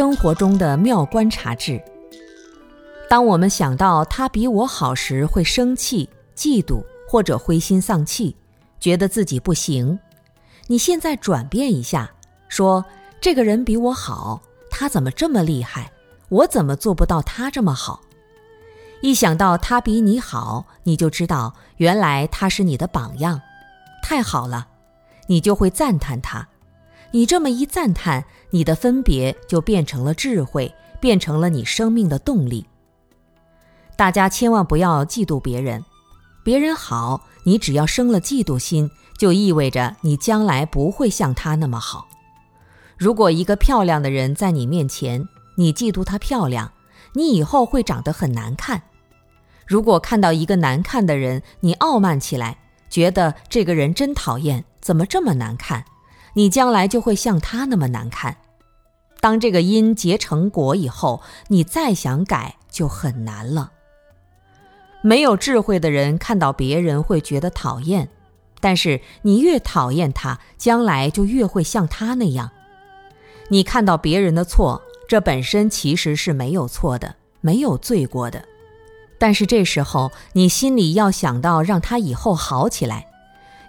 生活中的妙观察智。当我们想到他比我好时，会生气、嫉妒或者灰心丧气，觉得自己不行。你现在转变一下，说这个人比我好，他怎么这么厉害？我怎么做不到他这么好？一想到他比你好，你就知道原来他是你的榜样，太好了，你就会赞叹他。你这么一赞叹，你的分别就变成了智慧，变成了你生命的动力。大家千万不要嫉妒别人，别人好，你只要生了嫉妒心，就意味着你将来不会像他那么好。如果一个漂亮的人在你面前，你嫉妒她漂亮，你以后会长得很难看。如果看到一个难看的人，你傲慢起来，觉得这个人真讨厌，怎么这么难看？你将来就会像他那么难看。当这个因结成果以后，你再想改就很难了。没有智慧的人看到别人会觉得讨厌，但是你越讨厌他，将来就越会像他那样。你看到别人的错，这本身其实是没有错的，没有罪过的。但是这时候你心里要想到让他以后好起来。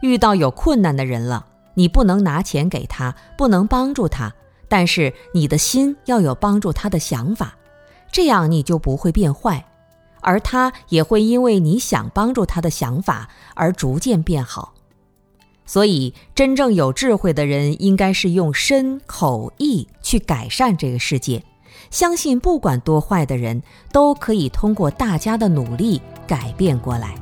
遇到有困难的人了。你不能拿钱给他，不能帮助他，但是你的心要有帮助他的想法，这样你就不会变坏，而他也会因为你想帮助他的想法而逐渐变好。所以，真正有智慧的人应该是用身口意去改善这个世界，相信不管多坏的人都可以通过大家的努力改变过来。